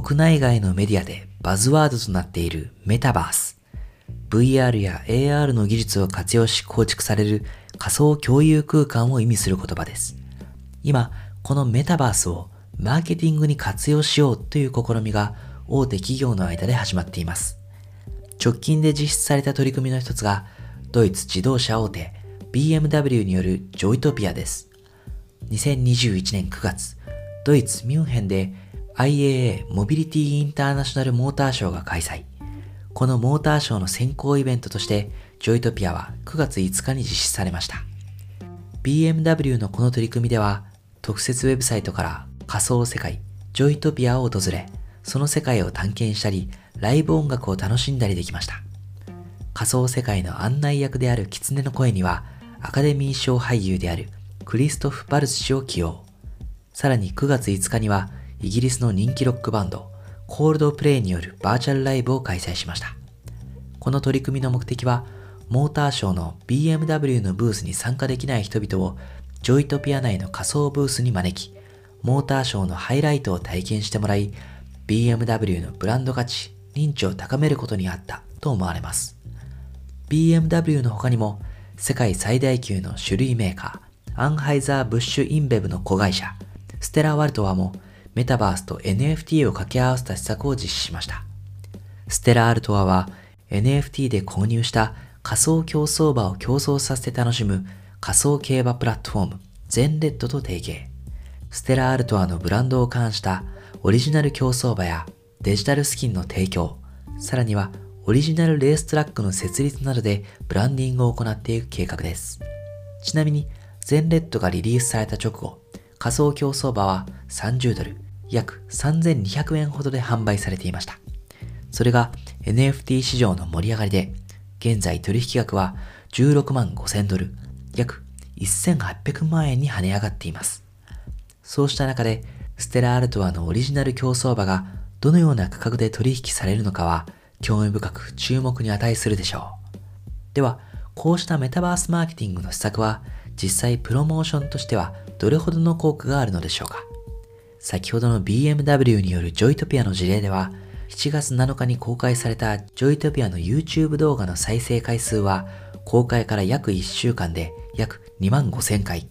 国内外のメディアでバズワードとなっているメタバース。VR や AR の技術を活用し構築される仮想共有空間を意味する言葉です。今、このメタバースをマーケティングに活用しようという試みが大手企業の間で始まっています。直近で実施された取り組みの一つが、ドイツ自動車大手 BMW によるジョイトピアです。2021年9月、ドイツ・ミュンヘンで IAA モビリティインターナショナルモーターショーが開催。このモーターショーの先行イベントとして、ジョイトピアは9月5日に実施されました。BMW のこの取り組みでは、特設ウェブサイトから仮想世界、ジョイトピアを訪れ、その世界を探検したり、ライブ音楽を楽しんだりできました。仮想世界の案内役である狐の声には、アカデミー賞俳優であるクリストフ・バルス氏を起用。さらに9月5日には、イギリスの人気ロックバンド、コールドプレイによるバーチャルライブを開催しました。この取り組みの目的は、モーターショーの BMW のブースに参加できない人々をジョイトピア内の仮想ブースに招き、モーターショーのハイライトを体験してもらい、BMW のブランド価値、認知を高めることにあったと思われます。BMW の他にも、世界最大級の酒類メーカー、アンハイザー・ブッシュ・インベブの子会社、ステラ・アルトワもメタバースと NFT を掛け合わせた施策を実施しました。ステラ・アルトワは NFT で購入した仮想競走馬を競争させて楽しむ仮想競馬プラットフォームゼッドランと提携。ステラ・アルトワのブランドを冠したオリジナル競走馬やデジタルスキンの提供、さらにはオリジナルレーストラックの設立などでブランディングを行っていく計画です。ちなみに、ゼンレッドがリリースされた直後、仮想競走馬は30ドル、約3200円ほどで販売されていました。それが NFT 市場の盛り上がりで、現在取引額は16万5000ドル、約1800万円に跳ね上がっています。そうした中で、ステラアルトワのオリジナル競走馬がどのような価格で取引されるのかは興味深く注目に値するでしょう。では、こうしたメタバースマーケティングの施策は実際プロモーションとしてはどれほどの効果があるのでしょうか先ほどの BMW によるジョイトピアの事例では、7月7日に公開されたジョイトピアの YouTube 動画の再生回数は、公開から約1週間で約2万5000回。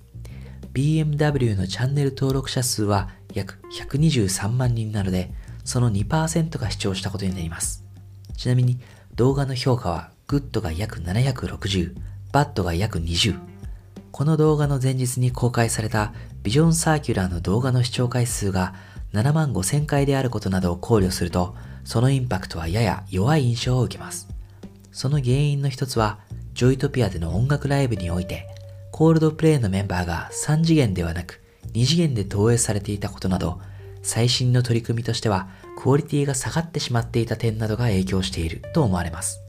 BMW のチャンネル登録者数は約123万人なので、その2%が視聴したことになります。ちなみに動画の評価は、グッドが約760、バッドが約20。この動画の前日に公開されたビジョンサーキュラーの動画の視聴回数が7万5千回であることなどを考慮すると、そのインパクトはやや弱い印象を受けます。その原因の一つは、ジョイトピアでの音楽ライブにおいて、コールドプレイのメンバーが3次元ではなく2次元で投影されていたことなど、最新の取り組みとしては、クオリティが下がってしまっていた点などが影響していると思われます。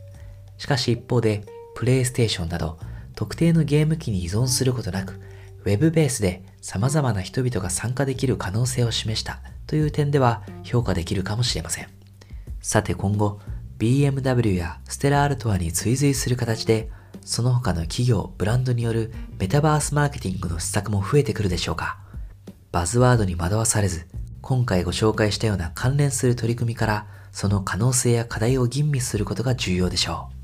しかし一方で、プレイステーションなど特定のゲーム機に依存することなく、ウェブベースで様々な人々が参加できる可能性を示したという点では評価できるかもしれません。さて今後、BMW やステラアルトアに追随する形で、その他の企業、ブランドによるメタバースマーケティングの施策も増えてくるでしょうか。バズワードに惑わされず、今回ご紹介したような関連する取り組みから、その可能性や課題を吟味することが重要でしょう。